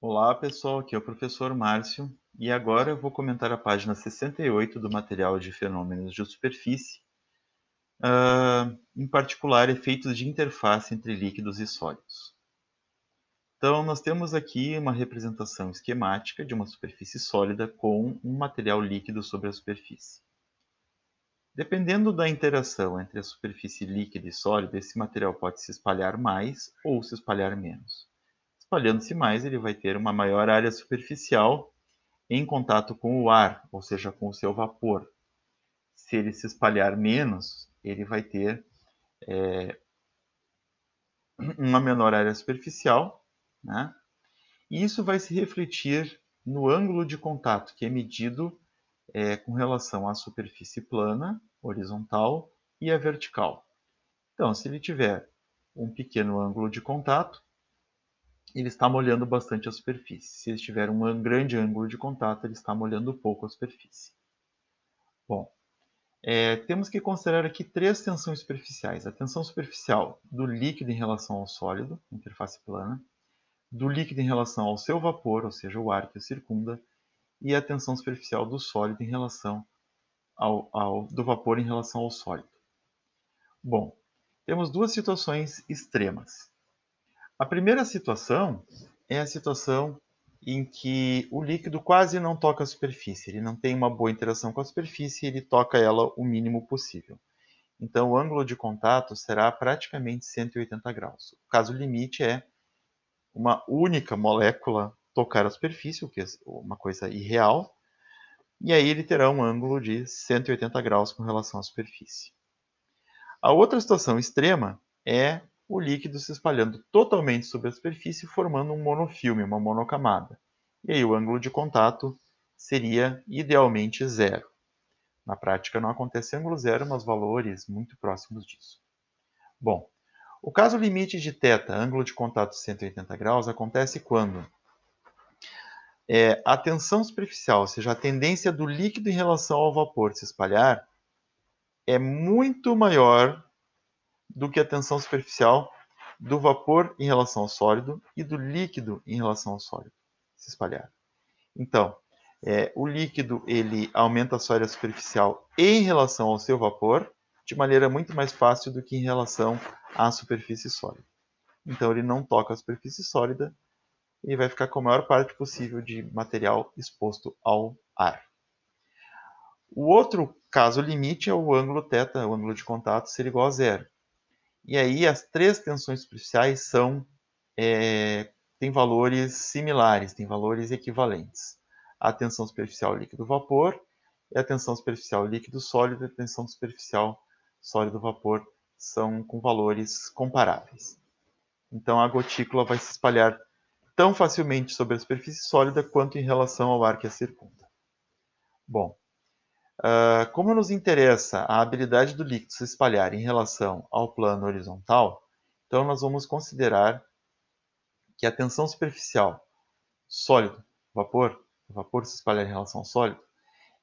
Olá pessoal, aqui é o professor Márcio e agora eu vou comentar a página 68 do material de fenômenos de superfície, uh, em particular efeitos de interface entre líquidos e sólidos. Então nós temos aqui uma representação esquemática de uma superfície sólida com um material líquido sobre a superfície. Dependendo da interação entre a superfície líquida e sólida, esse material pode se espalhar mais ou se espalhar menos. Espalhando-se mais, ele vai ter uma maior área superficial em contato com o ar, ou seja, com o seu vapor. Se ele se espalhar menos, ele vai ter é, uma menor área superficial, né? e isso vai se refletir no ângulo de contato, que é medido é, com relação à superfície plana, horizontal e a vertical. Então, se ele tiver um pequeno ângulo de contato, ele está molhando bastante a superfície. Se ele tiver um grande ângulo de contato, ele está molhando pouco a superfície. Bom, é, temos que considerar aqui três tensões superficiais. A tensão superficial do líquido em relação ao sólido, interface plana, do líquido em relação ao seu vapor, ou seja, o ar que o circunda, e a tensão superficial do sólido em relação ao, ao do vapor em relação ao sólido. Bom, temos duas situações extremas. A primeira situação é a situação em que o líquido quase não toca a superfície, ele não tem uma boa interação com a superfície, ele toca ela o mínimo possível. Então, o ângulo de contato será praticamente 180 graus. O caso limite é uma única molécula tocar a superfície, o que é uma coisa irreal, e aí ele terá um ângulo de 180 graus com relação à superfície. A outra situação extrema é o líquido se espalhando totalmente sobre a superfície, formando um monofilme, uma monocamada. E aí o ângulo de contato seria idealmente zero. Na prática não acontece ângulo zero, mas valores muito próximos disso. Bom, o caso limite de θ, ângulo de contato 180 graus, acontece quando é, a tensão superficial, ou seja, a tendência do líquido em relação ao vapor se espalhar, é muito maior do que a tensão superficial do vapor em relação ao sólido e do líquido em relação ao sólido se espalhar. Então, é, o líquido ele aumenta a sua área superficial em relação ao seu vapor de maneira muito mais fácil do que em relação à superfície sólida. Então, ele não toca a superfície sólida e vai ficar com a maior parte possível de material exposto ao ar. O outro caso limite é o ângulo θ, o ângulo de contato, ser igual a zero. E aí as três tensões superficiais são é, têm valores similares, têm valores equivalentes. A tensão superficial líquido-vapor e a tensão superficial líquido-sólido e a tensão superficial sólido-vapor são com valores comparáveis. Então a gotícula vai se espalhar tão facilmente sobre a superfície sólida quanto em relação ao ar que a circunda. Bom, Uh, como nos interessa a habilidade do líquido se espalhar em relação ao plano horizontal, então nós vamos considerar que a tensão superficial sólido, vapor, vapor se espalhar em relação ao sólido,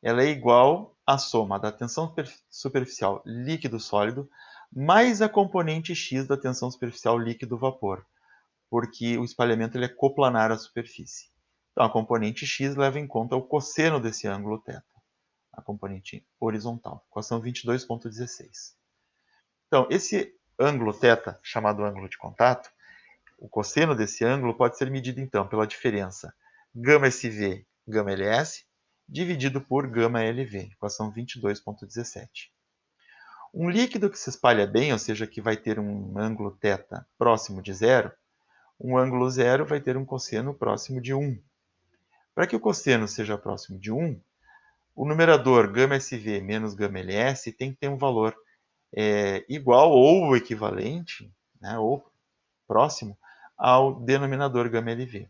ela é igual à soma da tensão superficial líquido-sólido mais a componente x da tensão superficial líquido-vapor, porque o espalhamento ele é coplanar à superfície. Então, a componente x leva em conta o cosseno desse ângulo θ a componente horizontal, equação 22.16. Então, esse ângulo θ, chamado ângulo de contato, o cosseno desse ângulo pode ser medido, então, pela diferença gama SV, gama LS, dividido por gama LV, equação 22.17. Um líquido que se espalha bem, ou seja, que vai ter um ângulo θ próximo de zero, um ângulo zero vai ter um cosseno próximo de 1. Para que o cosseno seja próximo de 1, o numerador γSV menos γLS tem que ter um valor é, igual ou equivalente, né, ou próximo, ao denominador γLV.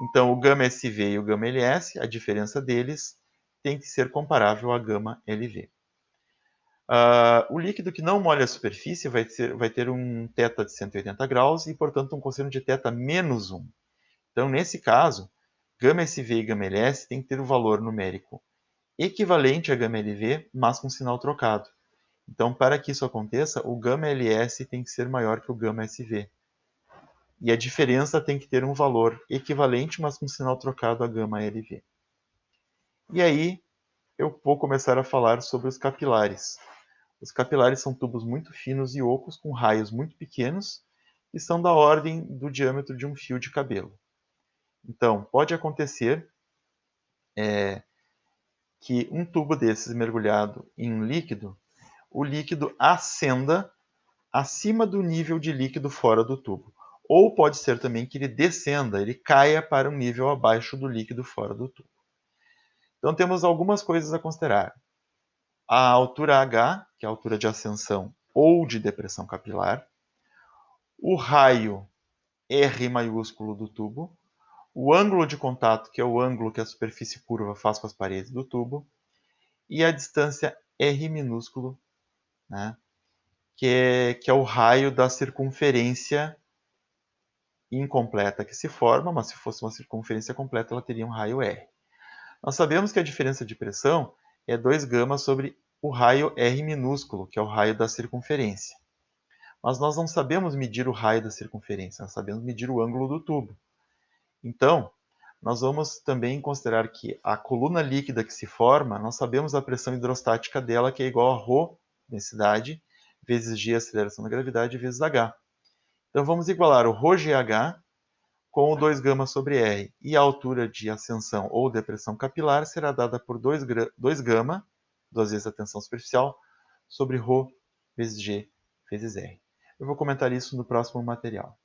Então, o γSV e o γLS, a diferença deles tem que ser comparável a γLV. Uh, ah, o líquido que não molha a superfície vai, ser, vai ter um θ de 180 graus e, portanto, um cosseno de θ menos 1. Então, nesse caso, γSV e γLS tem que ter o valor numérico equivalente a γLV, mas com sinal trocado. Então, para que isso aconteça, o γLS tem que ser maior que o γSV. E a diferença tem que ter um valor equivalente, mas com sinal trocado a gama LV. E aí eu vou começar a falar sobre os capilares. Os capilares são tubos muito finos e ocos com raios muito pequenos e são da ordem do diâmetro de um fio de cabelo. Então, pode acontecer é, que um tubo desses mergulhado em um líquido, o líquido ascenda acima do nível de líquido fora do tubo. Ou pode ser também que ele descenda, ele caia para um nível abaixo do líquido fora do tubo. Então temos algumas coisas a considerar. A altura H, que é a altura de ascensão ou de depressão capilar. O raio R maiúsculo do tubo. O ângulo de contato, que é o ângulo que a superfície curva faz com as paredes do tubo. E a distância R minúsculo, né, que, é, que é o raio da circunferência incompleta que se forma, mas se fosse uma circunferência completa, ela teria um raio R. Nós sabemos que a diferença de pressão é 2 gama sobre o raio R minúsculo, que é o raio da circunferência. Mas nós não sabemos medir o raio da circunferência, nós sabemos medir o ângulo do tubo. Então, nós vamos também considerar que a coluna líquida que se forma, nós sabemos a pressão hidrostática dela, que é igual a ρ, densidade, vezes g, aceleração da gravidade, vezes h. Então vamos igualar o ρgh com o 2 gama sobre r. E a altura de ascensão ou depressão capilar será dada por 2, 2 gama, duas vezes a tensão superficial, sobre ρ vezes g vezes r. Eu vou comentar isso no próximo material.